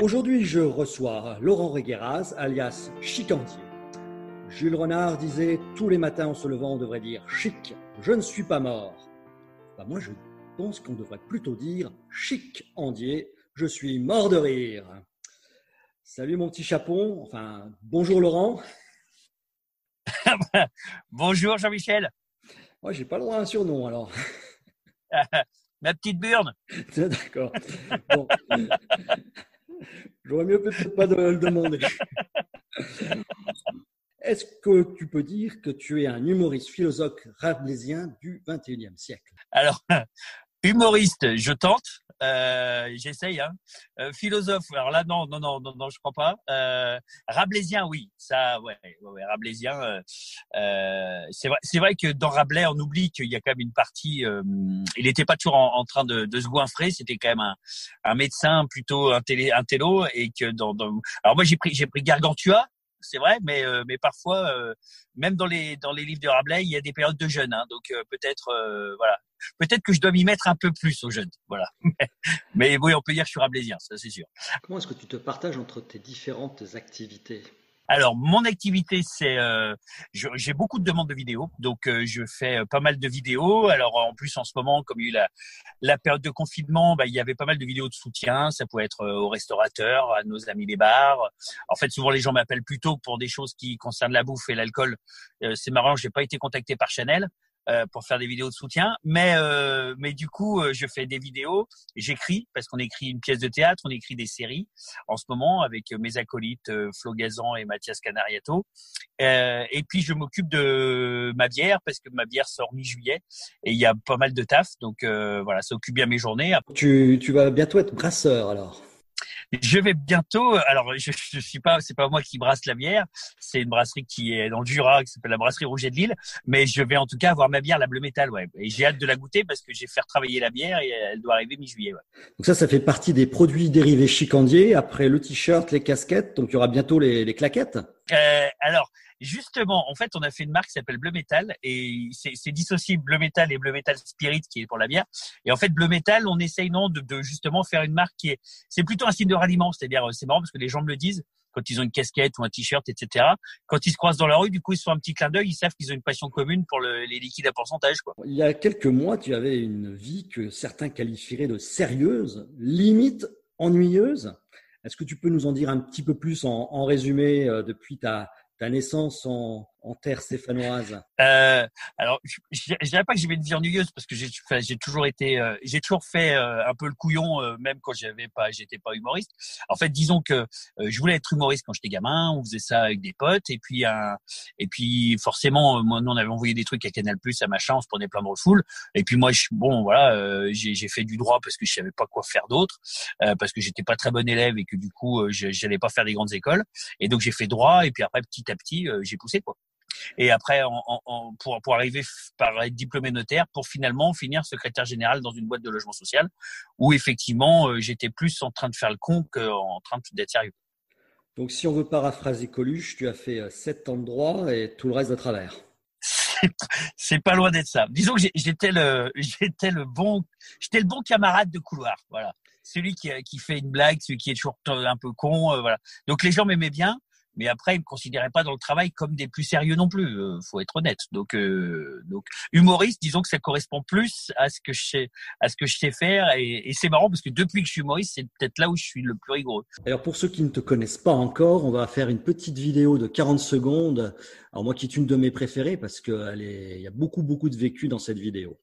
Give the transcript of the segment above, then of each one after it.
Aujourd'hui, je reçois Laurent Regueras, alias Chicandier. Jules Renard disait Tous les matins en se levant, on devrait dire Chic, je ne suis pas mort. Bah, moi, je pense qu'on devrait plutôt dire Chic Andier, je suis mort de rire. Salut mon petit chapon, enfin, bonjour Laurent. bonjour Jean-Michel. Moi, j'ai pas le droit à un surnom alors. Ma petite burne. D'accord. Bon. J'aurais mieux peut-être pas de le demander. Est-ce que tu peux dire que tu es un humoriste philosophe rabelaisien du 21e siècle? Alors, humoriste, je tente. Euh, J'essaye. Hein. Euh, philosophe, alors là non, non, non, non, non je crois pas. Euh, Rabelaisien, oui, ça, ouais, ouais, ouais Rabelaisien. Euh, euh, c'est vrai, c'est vrai que dans Rabelais, on oublie qu'il y a quand même une partie. Euh, il n'était pas toujours en, train de, de se goinfrer. C'était quand même un, un médecin plutôt un, télé, un télo et que dans, dans... alors moi j'ai pris j'ai pris Gargantua c'est vrai, mais euh, mais parfois, euh, même dans les dans les livres de Rabelais, il y a des périodes de jeûne, hein, donc euh, peut-être voilà, peut-être que je dois m'y mettre un peu plus au jeûne, voilà. mais oui, on peut dire que je suis rabelaisien, ça c'est sûr. Comment est-ce que tu te partages entre tes différentes activités? Alors, mon activité, c'est, euh, j'ai beaucoup de demandes de vidéos, donc euh, je fais pas mal de vidéos. Alors, en plus, en ce moment, comme il y a eu la, la période de confinement, bah, il y avait pas mal de vidéos de soutien. Ça pouvait être aux restaurateurs, à nos amis des bars. En fait, souvent, les gens m'appellent plutôt pour des choses qui concernent la bouffe et l'alcool. Euh, c'est marrant, j'ai pas été contacté par Chanel. Euh, pour faire des vidéos de soutien. Mais euh, mais du coup, euh, je fais des vidéos, j'écris parce qu'on écrit une pièce de théâtre, on écrit des séries en ce moment avec mes acolytes Flo Gazan et Mathias Canariato. et puis je m'occupe de ma bière parce que ma bière sort mi-juillet et il y a pas mal de taf. Donc voilà, ça occupe bien mes journées. Tu tu vas bientôt être brasseur alors. Je vais bientôt. Alors, je, je suis pas, c'est pas moi qui brasse la bière. C'est une brasserie qui est dans le Jura, qui s'appelle la brasserie Rouget de Lille. Mais je vais en tout cas avoir ma bière, la Bleu Métal, ouais. Et j'ai hâte de la goûter parce que j'ai fait travailler la bière et elle doit arriver mi-juillet. Ouais. Donc ça, ça fait partie des produits dérivés chicandiers. Après le t-shirt, les casquettes, donc il y aura bientôt les, les claquettes. Euh, alors, Justement, en fait, on a fait une marque qui s'appelle Bleu Métal et c'est dissocié Bleu Métal et Bleu Métal Spirit qui est pour la bière. Et en fait, Bleu Métal, on essaye non de, de justement faire une marque qui est, c'est plutôt un signe de ralliement. C'est-à-dire, c'est marrant parce que les gens me le disent quand ils ont une casquette ou un t-shirt, etc. Quand ils se croisent dans la rue, du coup, ils font un petit clin d'œil, ils savent qu'ils ont une passion commune pour le, les liquides à pourcentage. Quoi. Il y a quelques mois, tu avais une vie que certains qualifieraient de sérieuse, limite ennuyeuse. Est-ce que tu peux nous en dire un petit peu plus en, en résumé euh, depuis ta, ta naissance en, en terre stéphanoise euh, Alors, je, je, dirais pas que j'ai une vie ennuyeuse parce que j'ai toujours été, euh, j'ai toujours fait euh, un peu le couillon, euh, même quand j'avais pas, j'étais pas humoriste. En fait, disons que euh, je voulais être humoriste quand j'étais gamin. On faisait ça avec des potes et puis et puis forcément, moi, nous on avait envoyé des trucs à Canal Plus, à machin, on se prenait plein de refoule. Et puis moi, je, bon, voilà, j'ai fait du droit parce que je savais pas quoi faire d'autre, parce que j'étais pas très bon élève et que du coup, j'allais pas faire des grandes écoles. Et donc j'ai fait droit et puis après petit à petit, j'ai poussé quoi et après en, en, pour, pour arriver par être diplômé notaire pour finalement finir secrétaire général dans une boîte de logement social où effectivement euh, j'étais plus en train de faire le con qu'en train d'être sérieux. Donc si on veut paraphraser Coluche, tu as fait sept ans de droit et tout le reste de travers. C'est pas loin d'être ça. Disons que j'étais le j'étais le bon j'étais le bon camarade de couloir, voilà. Celui qui, qui fait une blague, celui qui est toujours un peu con, euh, voilà. Donc les gens m'aimaient bien, mais après ils me considéraient pas dans le travail comme des plus sérieux non plus. Euh, faut être honnête. Donc euh, donc humoriste, disons que ça correspond plus à ce que je sais à ce que je sais faire et, et c'est marrant parce que depuis que je suis humoriste, c'est peut-être là où je suis le plus rigoureux. Alors pour ceux qui ne te connaissent pas encore, on va faire une petite vidéo de 40 secondes. Alors moi qui est une de mes préférées parce qu'il y a beaucoup beaucoup de vécu dans cette vidéo.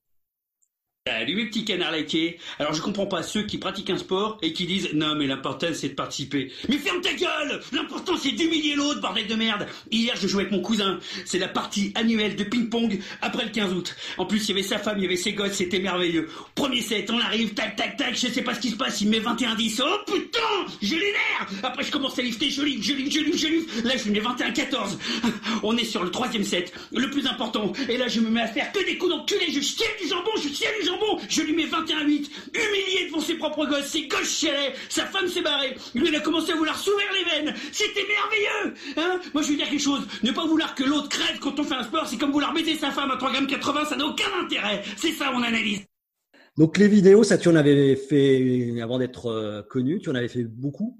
Salut mes petits canards laqués. Alors je comprends pas ceux qui pratiquent un sport et qui disent non mais l'important c'est de participer. Mais ferme ta gueule L'important c'est d'humilier l'autre, bordel de merde Hier je jouais avec mon cousin. C'est la partie annuelle de ping-pong après le 15 août. En plus il y avait sa femme, il y avait ses gosses, c'était merveilleux. Premier set, on arrive, tac tac tac, je sais pas ce qui se passe, il met 21-10. Oh putain J'ai les nerfs Après je commence à lifter, je livre, je livre, je livre, je livre. Là je mets 21-14. On est sur le troisième set, le plus important. Et là je me mets à faire que des coups d'enculé, je tiens du jambon, je tiens du jambon bon, je lui mets 21-8, humilié devant ses propres gosses, ses gosses chialaient, sa femme s'est barrée, lui il a commencé à vouloir s'ouvrir les veines, c'était merveilleux hein Moi je veux dire quelque chose, ne pas vouloir que l'autre crève quand on fait un sport, c'est comme vouloir baiser sa femme à 3,80 ça n'a aucun intérêt, c'est ça mon analyse. Donc les vidéos, ça tu en avais fait avant d'être euh, connu, tu en avais fait beaucoup?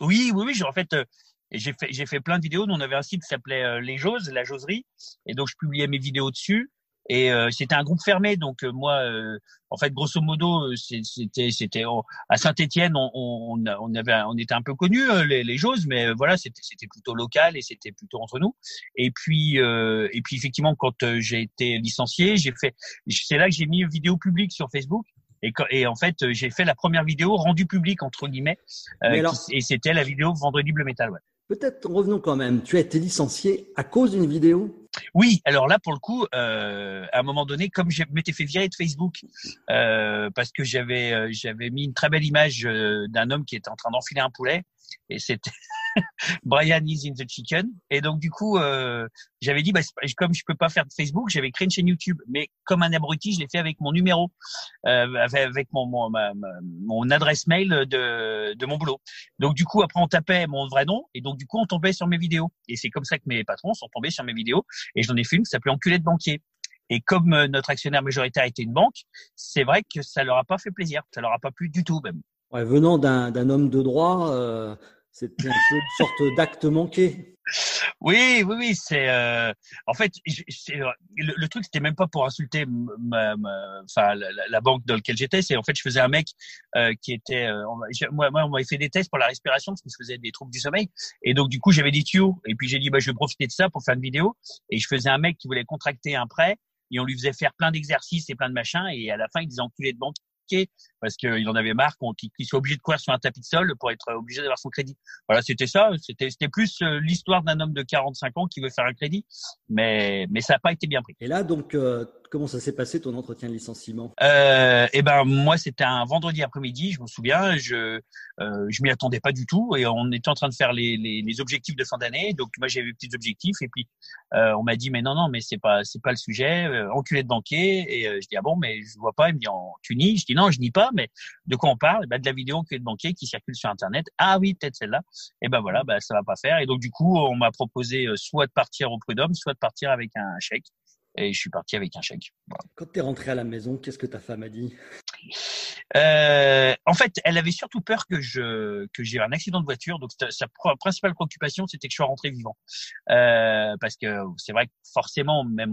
Oui, oui, oui, en fait... Euh, j'ai fait, j'ai fait plein de vidéos. Nous, on avait un site qui s'appelait euh, Les Joses, la Joserie. Et donc, je publiais mes vidéos dessus. Et euh, c'était un groupe fermé, donc euh, moi, euh, en fait, grosso modo, c'était c'était à Saint-Étienne, on, on, on, avait on était un peu connus les, les Joses, mais voilà, c'était c'était plutôt local et c'était plutôt entre nous. Et puis et puis effectivement, quand j'ai été licencié, j'ai fait, c'est là que j'ai mis une vidéo publique sur Facebook. Et, et, en fait, j'ai fait la première vidéo rendue publique entre guillemets, et c'était la vidéo Vendredi Bleu Métal. Ouais. Peut-être revenons quand même. Tu as été licencié à cause d'une vidéo? Oui, alors là pour le coup, euh, à un moment donné, comme je m'étais fait virer de Facebook euh, parce que j'avais euh, j'avais mis une très belle image euh, d'un homme qui était en train d'enfiler un poulet et c'était Brian is in the chicken. Et donc du coup, euh, j'avais dit, bah, comme je peux pas faire de Facebook, j'avais créé une chaîne YouTube. Mais comme un abruti, je l'ai fait avec mon numéro, euh, avec mon mon, mon adresse mail de, de mon boulot. Donc du coup, après on tapait mon vrai nom et donc du coup on tombait sur mes vidéos. Et c'est comme ça que mes patrons sont tombés sur mes vidéos. Et j'en ai fait une qui s'appelait Enculé de banquier. Et comme euh, notre actionnaire majoritaire était une banque, c'est vrai que ça leur a pas fait plaisir. Ça leur a pas plu du tout même. Ouais, venant d'un homme de droit, euh, c'était un peu une sorte d'acte manqué. Oui, oui, oui. C'est euh, en fait, le, truc, c'était même pas pour insulter ma, enfin la, banque dans laquelle j'étais. C'est en fait, je faisais un mec euh, qui était, euh, moi, moi, on m'avait fait des tests pour la respiration parce que je faisais des troubles du sommeil. Et donc, du coup, j'avais des tuyaux. Et puis j'ai dit, bah, je vais profiter de ça pour faire une vidéo. Et je faisais un mec qui voulait contracter un prêt. Et on lui faisait faire plein d'exercices et plein de machins. Et à la fin, il disait enculé de banque parce qu'il en avait marre qu'il soit obligé de courir sur un tapis de sol pour être obligé d'avoir son crédit. Voilà, c'était ça. C'était c'était plus euh, l'histoire d'un homme de 45 ans qui veut faire un crédit, mais mais ça n'a pas été bien pris. Et là, donc, euh, comment ça s'est passé ton entretien de licenciement? Euh, Eh ben moi, c'était un vendredi après-midi, je me souviens. Je euh, je m'y attendais pas du tout et on était en train de faire les, les, les objectifs de fin d'année. Donc moi, j'avais petits objectifs et puis euh, on m'a dit mais non non mais c'est pas c'est pas le sujet. Euh, enculé de banquier et je dis ah bon mais je vois pas. Il me dit tu nies? Je dis non je nie pas mais de quoi on parle? Bah, De la vidéo enculé de banquier qui circule sur internet. Ah oui peut-être celle-là. Et ben voilà bah ça va pas faire et donc du coup on m'a proposé soit de partir au prud'homme soit de partir avec un chèque et je suis parti avec un chèque. Quand tu es rentré à la maison, qu'est-ce que ta femme a dit? Euh, En fait, elle avait surtout peur que je que j'ai un accident de voiture. Donc sa principale préoccupation, c'était que je sois rentré vivant, euh, parce que c'est vrai que forcément, même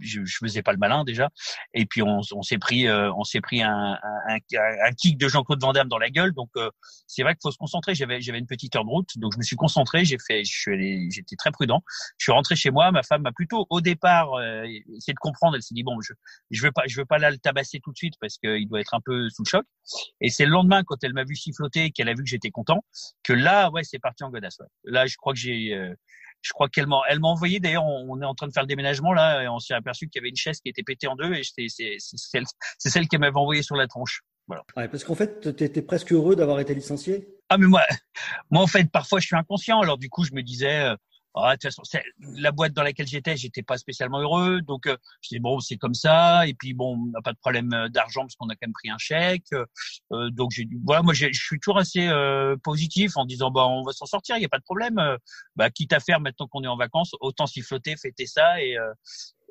je, je faisais pas le malin déjà. Et puis on, s'est pris euh, on s'est pris un, un, un, kick de Jean-Claude Van Damme dans la gueule. Donc euh, c'est vrai qu'il faut se concentrer. J'avais j'avais une petite heure de route, donc je me suis concentré. J'ai fait, j'étais très prudent. Je suis rentré chez moi. Ma femme m'a plutôt au départ euh, essayé de comprendre. Elle s'est dit bon, je je veux pas je veux pas là le tabasser tout de suite parce qu'il doit être un peu sous le choc. Et c'est le lendemain quand elle m'a vu siffloter, qu'elle a vu que j'étais content, que là ouais c'est parti en godasse. Ouais. Là je crois que j'ai je crois qu'elle m'a, elle m'a envoyé. D'ailleurs, on, est en train de faire le déménagement là, et on s'est aperçu qu'il y avait une chaise qui était pétée en deux, et c'est, c'est, celle, c'est celle qu'elle m'avait envoyée sur la tronche. Voilà. Ouais, parce qu'en fait, tu étais presque heureux d'avoir été licencié? Ah mais moi, moi en fait, parfois je suis inconscient. Alors du coup, je me disais, euh, ah, de toute façon, la boîte dans laquelle j'étais, j'étais pas spécialement heureux, donc euh, je dis bon, c'est comme ça. Et puis bon, on n'a pas de problème euh, d'argent parce qu'on a quand même pris un chèque. Euh, donc j'ai voilà, moi je suis toujours assez euh, positif en disant bah on va s'en sortir, il y a pas de problème. bah quitte à faire maintenant qu'on est en vacances, autant s'y flotter, fêter ça et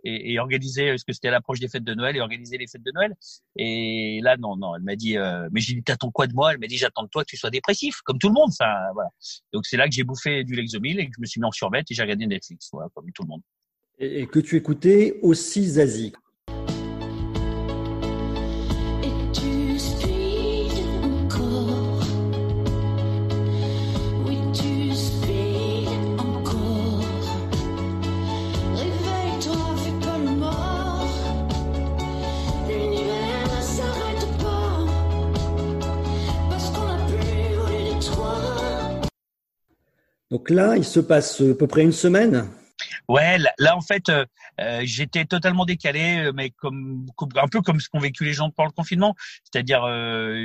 et, et organiser, parce que c'était à l'approche des fêtes de Noël, et organiser les fêtes de Noël. Et là, non, non, elle m'a dit, euh, mais j'ai dit, t'attends quoi de moi? Elle m'a dit, j'attends de toi que tu sois dépressif, comme tout le monde. Ça, voilà. Donc c'est là que j'ai bouffé du Lexomil et que je me suis mis en survette et j'ai regardé Netflix, voilà, comme tout le monde. Et, que tu écoutais aussi Zazie. Donc là, il se passe à peu près une semaine. Ouais, là, en fait, euh, euh, j'étais totalement décalé, euh, mais comme, un peu comme ce qu'ont vécu les gens pendant le confinement. C'est-à-dire,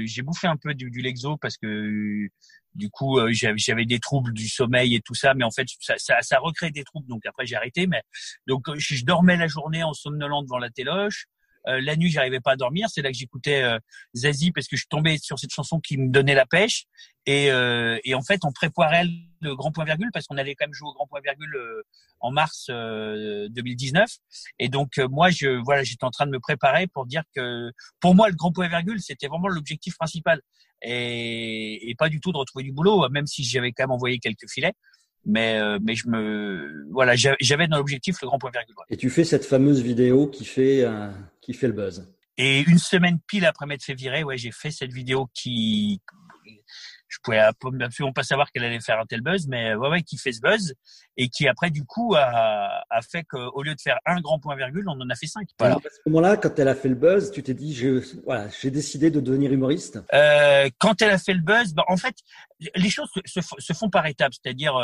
j'ai bouffé un peu du, du Lexo parce que du coup, j'avais des troubles du sommeil et tout ça, mais en fait, ça, ça, ça recrée des troubles. Donc après, j'ai arrêté. Mais donc, je, dormais la journée en somnolent devant la téloche. Euh, la nuit, j'arrivais pas à dormir. C'est là que j'écoutais euh, Zazie parce que je tombé sur cette chanson qui me donnait la pêche. Et, euh, et en fait, on préparait le grand point virgule parce qu'on allait quand même jouer au grand point virgule en mars 2019. Et donc moi, je voilà, j'étais en train de me préparer pour dire que pour moi, le grand point virgule, c'était vraiment l'objectif principal et, et pas du tout de retrouver du boulot, même si j'avais quand même envoyé quelques filets mais euh, mais je me voilà j'avais dans l'objectif le grand point virgule. Et tu fais cette fameuse vidéo qui fait euh, qui fait le buzz. Et une semaine pile après m'être fait virer, ouais, j'ai fait cette vidéo qui je pouvais absolument pas savoir qu'elle allait faire un tel buzz, mais ouais, ouais, qui fait ce buzz et qui après du coup a, a fait qu'au lieu de faire un grand point virgule, on en a fait cinq. Voilà. À ce moment-là, quand elle a fait le buzz, tu t'es dit, je, voilà, j'ai décidé de devenir humoriste. Euh, quand elle a fait le buzz, bah, en fait, les choses se, se font par étapes, c'est-à-dire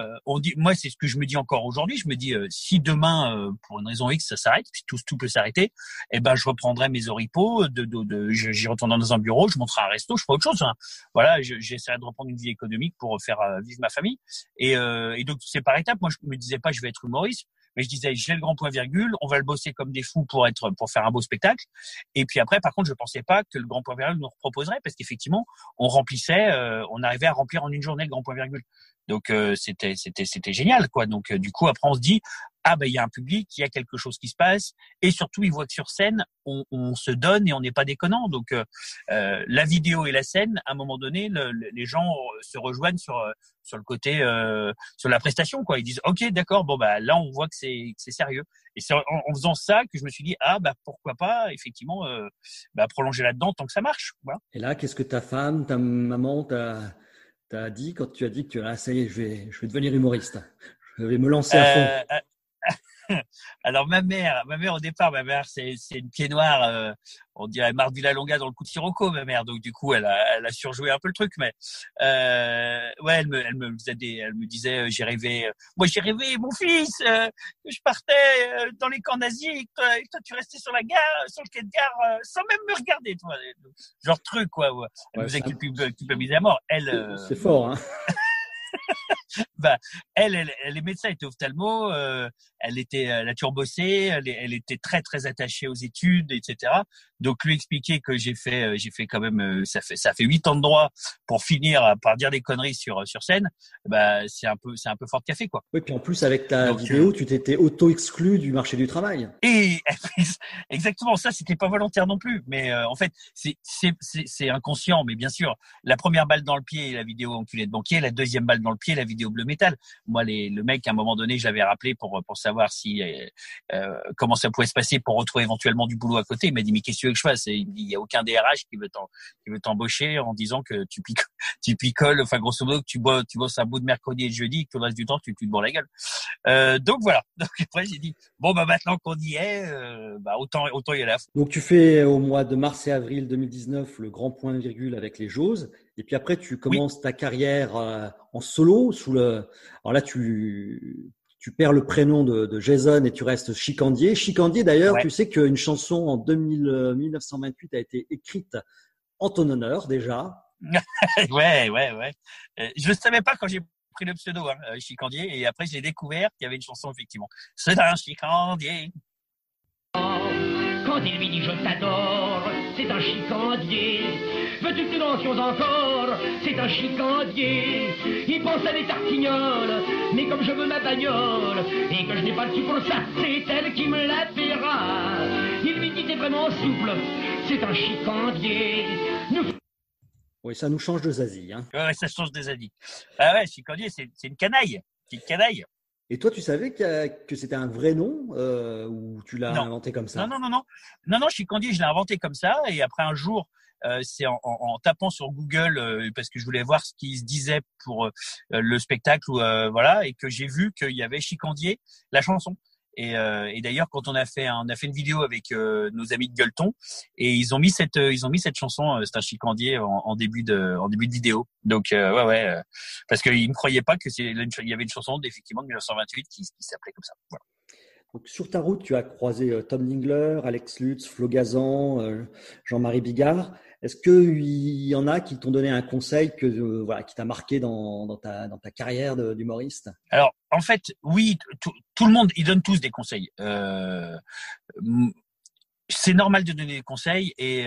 euh, euh, on dit, moi, c'est ce que je me dis encore aujourd'hui. Je me dis, euh, si demain, euh, pour une raison X, ça s'arrête, tout, tout peut s'arrêter, eh ben, je reprendrai mes oripeaux, de, de, de j'y retourne dans un bureau, je monterai un resto, je ferai autre chose. Hein. Voilà, j'essaierai de reprendre une vie économique pour faire vivre ma famille. Et, et donc, c'est par étapes. Moi, je me disais pas, je vais être humoriste mais je disais j'ai le grand point virgule, on va le bosser comme des fous pour être pour faire un beau spectacle. Et puis après, par contre, je pensais pas que le grand point virgule nous proposerait parce qu'effectivement, on remplissait, on arrivait à remplir en une journée le grand point virgule. Donc euh, c'était c'était c'était génial quoi. Donc euh, du coup après on se dit ah ben il y a un public, il y a quelque chose qui se passe et surtout ils voient que sur scène on, on se donne et on n'est pas déconnant. Donc euh, euh, la vidéo et la scène à un moment donné les gens se rejoignent sur sur le côté sur la prestation quoi. Ils disent ok d'accord bon bah là on voit que c'est c'est sérieux et c'est en, faisant ça que je me suis dit ah bah pourquoi pas effectivement bah, prolonger là-dedans tant que ça marche. Voilà. Et là qu'est-ce que ta femme, ta maman, ta as dit quand tu as dit que tu ah, ça y est, je vais, je vais devenir humoriste? Je vais me lancer à fond. Euh, euh, alors ma mère, ma mère au départ, ma mère c'est c'est une pied noire, euh, on dirait la Longa dans le coup de Sirocco, ma mère. Donc du coup, elle a, elle a surjoué un peu le truc, mais euh, ouais, elle me, elle me faisait des, elle me disait, euh, j'ai rêvé, euh, moi j'ai rêvé, mon fils, que je partais dans les camps nazis, et toi, toi, tu restais sur la gare, sur le quai de gare, sans même me regarder, toi, genre truc quoi. Ouais. Elle me faisait culpabiliser à mort. Elle, c'est fort, hein. bah, elle, elle, elle est médecin, elle était ophtalmo, euh, elle était, elle a toujours bossé, elle, elle, était très très attachée aux études, etc. Donc lui expliquer que j'ai fait, euh, j'ai fait quand même, euh, ça fait ça fait huit ans de droit pour finir par dire des conneries sur sur scène, bah c'est un peu c'est un peu fort de café quoi. Oui, puis en plus avec ta vidéo, tu t'étais auto exclu du marché du travail. Et exactement ça, c'était pas volontaire non plus, mais en fait c'est c'est c'est inconscient, mais bien sûr la première balle dans le pied, la vidéo enculée de banquier, la deuxième balle dans le pied, la vidéo bleu métal. Moi, le mec, à un moment donné, je l'avais rappelé pour pour savoir si euh, euh, comment ça pouvait se passer pour retrouver éventuellement du boulot à côté. Il m'a dit mais qu'est-ce que je fasse? Il il y a aucun DRH qui veut t'embaucher en disant que tu picoles, tu picoles, enfin grosso modo que tu bois, bosses un bout de mercredi et de jeudi, que le reste du temps tu, te bourres la gueule. Euh, donc voilà. Donc après j'ai dit bon bah maintenant qu'on y est, bah autant autant y aller. Donc tu fais au mois de mars et avril 2019 le grand point virgule avec les Joses. Et puis après, tu commences ta carrière euh, en solo sous le. Alors là, tu tu perds le prénom de, Jason et tu restes Chicandier. Chicandier, d'ailleurs, tu sais qu'une chanson en 2000, 1928 euh, a été écrite en ton honneur déjà. ouais, ouais, ouais. Euh, je ne savais pas quand j'ai pris le pseudo, hein, Chicandier, et après j'ai découvert qu'il y avait une chanson effectivement. C'est un Chicandier. Quand il lui dit je t'adore, c'est un chicandier. Veux-tu que nous dansions encore C'est un chicandier. Il pense à des tartignoles, mais comme je veux ma bagnole, et que je n'ai pas le sou pour ça, c'est elle qui me la paiera. Il lui dit t'es vraiment souple, c'est un chicandier. Nous Oui, ça nous change de Zazie. Hein. Ouais, ça change des avis. Ah ouais, chicandier, c'est c'est une canaille. C'est une canaille. Et toi, tu savais que c'était un vrai nom euh, ou tu l'as Non. inventé comme ça? Non, non, non, non. Non, non, chicandier, je l'ai inventé comme ça. Et après un jour, euh, c'est en, en- en tapant sur Google, euh, parce que je voulais voir ce qui se disait pour euh, le spectacle, euh, voilà, et que j'ai vu qu'il y avait chicandier, la chanson. Et, euh, et d'ailleurs, quand on a fait, on a fait une vidéo avec euh, nos amis de Gueuleton, et ils ont mis cette, euh, ils ont mis cette chanson, euh, c'est un chicandier en, en début de, en début de vidéo. Donc euh, ouais, ouais, euh, parce qu'ils ne croyaient pas que c'est, il y avait une chanson effectivement de 1928 qui, qui s'appelait comme ça. Voilà. Sur ta route, tu as croisé euh, Tom Dingler, Alex Lutz, Flo Gazan, euh, Jean-Marie Bigard. Est-ce qu'il y en a qui t'ont donné un conseil que, euh, voilà, qui t'a marqué dans, ta, carrière d'humoriste? Alors, en fait, oui, tout, le monde, ils donnent tous des conseils. C'est normal de donner des conseils et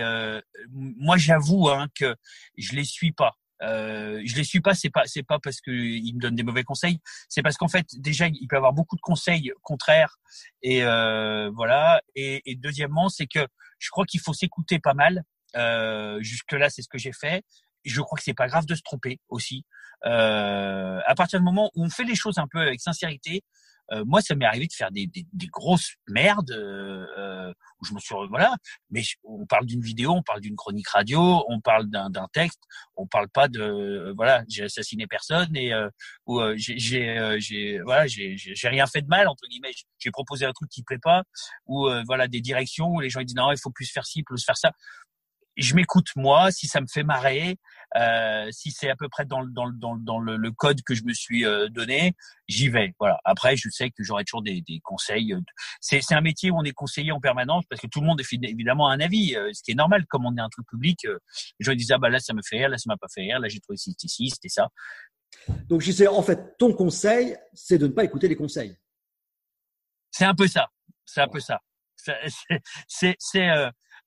moi, j'avoue hein, que je les suis pas. Euh, je les suis pas, c'est pas, c'est pas parce que ils me donnent des mauvais conseils, c'est parce qu'en fait, déjà, il peut y avoir beaucoup de conseils contraires et euh, voilà. Et, et deuxièmement, c'est que je crois qu'il faut s'écouter pas mal. Euh, jusque là, c'est ce que j'ai fait. Je crois que c'est pas grave de se tromper aussi. Euh, à partir du moment où on fait les choses un peu avec sincérité, euh, moi, ça m'est arrivé de faire des, des, des grosses merdes euh, où je me suis voilà. Mais on parle d'une vidéo, on parle d'une chronique radio, on parle d'un texte, on parle pas de euh, voilà, j'ai assassiné personne et euh, ou euh, j'ai voilà, j'ai rien fait de mal entre guillemets. J'ai proposé un truc qui plaît pas ou voilà des directions où les gens ils disent non, il faut plus faire ci, plus faire ça je m'écoute moi, si ça me fait marrer, euh, si c'est à peu près dans, le- dans, le- dans, le- dans le, le code que je me suis euh, donné, j'y vais. Voilà. Après, je sais que j'aurai toujours des, des conseils. C'est, c'est un métier où on est conseillé en permanence parce que tout le monde est évidemment un avis, euh, ce qui est normal. Comme on est un truc public, euh, les gens disent ah bah là ça me fait rire, là ça m'a pas fait rire, là j'ai trouvé ci, c'était ci, c'était ça. Donc, je sais, en fait, ton conseil, c'est de ne pas écouter les conseils. C'est un peu ça. C'est un peu ça. C'est, c'est,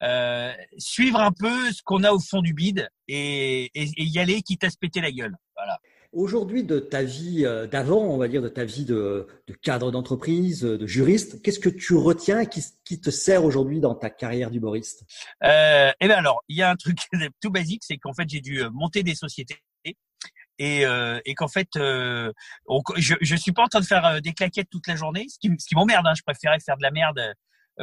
euh, suivre un peu ce qu'on a au fond du bide et, et, et y aller quitte à se péter la gueule. Voilà. Aujourd'hui, de ta vie euh, d'avant, on va dire, de ta vie de, de cadre d'entreprise, de juriste, qu'est-ce que tu retiens et qui, qui te sert aujourd'hui dans ta carrière d'humoriste? Euh, et ben alors, il y a un truc tout basique, c'est qu'en fait j'ai dû euh, monter des sociétés et, euh, et qu'en fait euh, on- je je suis pas en train de faire des claquettes toute la journée, ce qui, ce qui m'emmerde. Hein, je préférais faire de la merde,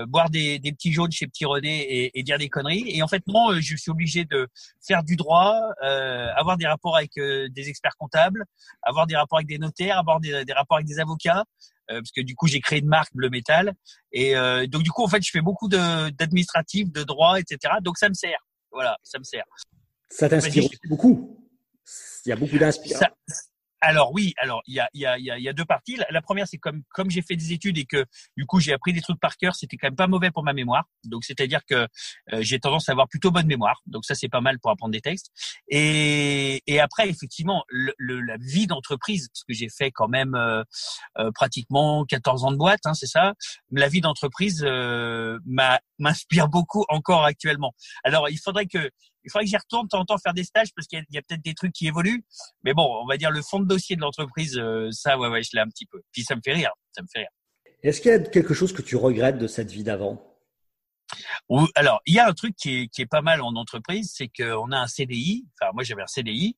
boire des, des petits jaunes chez Petit René et, et dire des conneries. Et en fait non, euh, je suis obligé de faire du droit, euh, avoir des rapports avec euh, des experts comptables, avoir des rapports avec des notaires, avoir des, des rapports avec des avocats. euh, parce que du coup j'ai créé une marque Bleu Métal et euh, donc du coup en fait je fais beaucoup de d'administratif, de droit, etc. Donc ça me sert. Voilà, ça me sert. Ça t'inspire beaucoup. Il y a beaucoup d'inspiration. Ça- alors oui, alors il y a, y, a, y, a, y a deux parties. La, la première, c'est comme comme j'ai fait des études et que du coup j'ai appris des trucs par cœur, c'était quand même pas mauvais pour ma mémoire. Donc c'est-à-dire que euh, j'ai tendance à avoir plutôt bonne mémoire. Donc ça c'est pas mal pour apprendre des textes. Et, et après effectivement le, le- la vie d'entreprise, parce que j'ai fait quand même euh, euh, pratiquement 14 ans de boîte, hein, c'est ça. La vie d'entreprise euh, m'a- m'inspire beaucoup encore actuellement. Alors il faudrait que il faudrait que j'y retourne de temps en temps faire des stages parce qu'il y a, peut-être des trucs qui évoluent. Mais bon, on va dire le fond de dossier de l'entreprise, euh, ça, ouais, ouais, je l'ai un petit peu. Puis ça me fait rire, ça me fait rire. Est-ce qu'il y a quelque chose que tu regrettes de cette vie d'avant? Alors, il y a un truc qui est, qui est pas mal en entreprise, c'est qu'on a un CDI. Enfin, moi, j'avais un CDI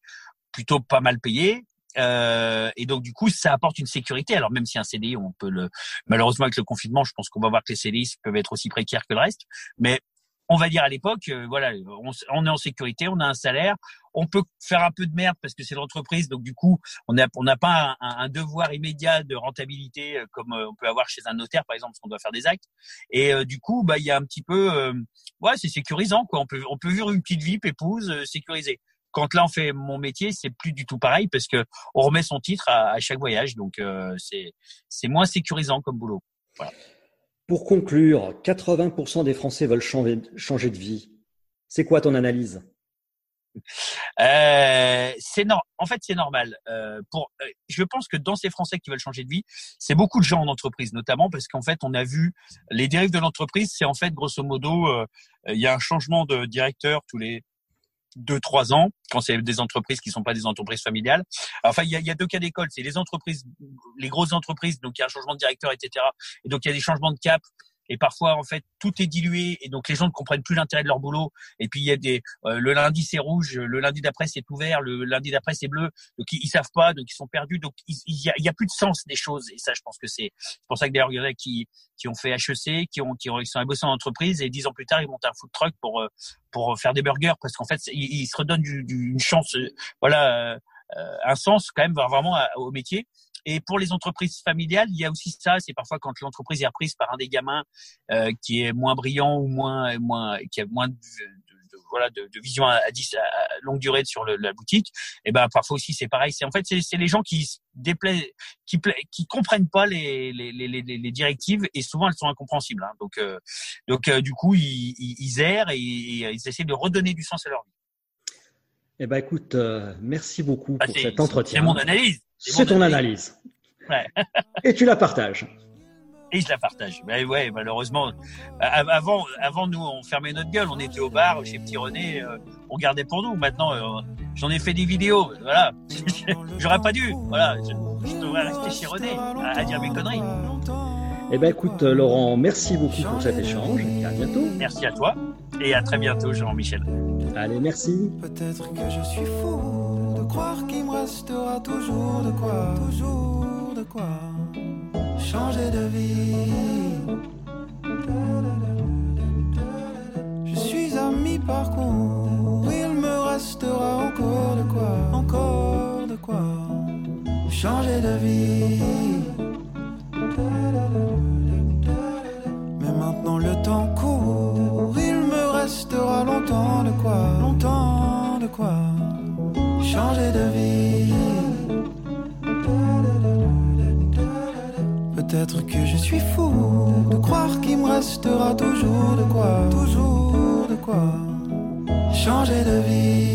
plutôt pas mal payé. Euh, et donc du coup, ça apporte une sécurité. Alors même si un CDI, on peut le malheureusement avec le confinement, je pense qu'on va voir que les CDI peuvent être aussi précaires que le reste. Mais on va dire à l'époque, euh, voilà, on, est en sécurité, on a un salaire, on peut faire un peu de merde parce que c'est l'entreprise, donc du coup, on n'a pas un, devoir immédiat de rentabilité euh, comme euh, on peut avoir chez un notaire, par exemple, parce qu'on doit faire des actes. Et du coup, bah il y a un petit peu, ouais, c'est sécurisant, quoi. On peut on peut vivre une petite vie pépouse, euh, sécurisée. Quand là on fait mon métier, c'est plus du tout pareil parce que on remet son titre à, à chaque voyage, donc euh, c'est c'est moins sécurisant comme boulot. Pour conclure, 80% des Français veulent changer, de vie. C'est quoi ton analyse? Euh, c'est. En fait, c'est normal. Euh, pour, euh, je pense que dans ces Français qui veulent changer de vie, c'est beaucoup de gens en entreprise, notamment parce qu'en fait, on a vu les dérives de l'entreprise. C'est en fait, grosso modo, euh, il y a un changement de directeur tous les deux trois ans quand c'est des entreprises qui sont pas des entreprises familiales. Enfin, il y a, il y a deux cas d'école. C'est les entreprises, les grosses entreprises, donc il y a un changement de directeur, etc. Et donc il y a des changements de cap et parfois en fait tout est dilué et donc les gens ne comprennent plus l'intérêt de leur boulot. Et puis il y a des euh, le lundi c'est rouge le lundi d'après c'est ouvert le lundi d'après c'est bleu. Donc ils, ils, savent pas donc ils sont perdus. Donc il, y a, y a plus de sens des choses. Et ça je pense que c'est pour ça que d'ailleurs il y en a qui qui ont fait HEC qui ont qui, ont, qui sont bossé en entreprise et dix ans plus tard ils montent un food truck pour euh, pour faire des burgers. Parce qu'en fait ils, ils, se redonnent du, du, une chance euh, voilà un sens quand même vraiment au métier et pour les entreprises familiales, il y a aussi ça. C'est parfois quand l'entreprise est reprise par un des gamins euh, qui est moins brillant ou moins, moins qui a moins de, de, voilà de, de, vision à, à, 10, à longue durée sur le, la boutique. Et ben parfois aussi c'est pareil. C'est en fait c'est les gens qui déplaisent, qui qui comprennent pas les, les, les, les, directives et souvent elles sont incompréhensibles. Hein. Donc euh, donc euh, du coup ils, ils, ils errent et, et ils essaient de redonner du sens à leur vie. Eh ben écoute, euh, merci beaucoup ah, pour cet entretien. C'est mon analyse. C'est ton analyse. Ouais. Et tu la partages. Et je la partage. Mais ouais, malheureusement, avant, avant nous, on fermait notre gueule. On était au bar chez Petit René, euh, on gardait pour nous. Maintenant, euh, j'en ai fait des vidéos. Voilà, j'aurais pas dû. Voilà, je, je, devrais rester chez René à, à dire mes conneries. Eh ben écoute, Laurent, merci beaucoup pour cet échange. Et à bientôt. Merci à toi et à très bientôt, Jean-Michel. Allez, merci. Peut-être que je suis fou de croire qu'il me restera toujours de quoi, toujours de quoi changer de vie. Je suis à mi-parcours, il me restera encore de quoi, encore de quoi changer de vie. Longtemps de quoi, longtemps de quoi changer de vie. Peut-être que je suis fou de croire qu'il me restera toujours de quoi, toujours de quoi changer de vie.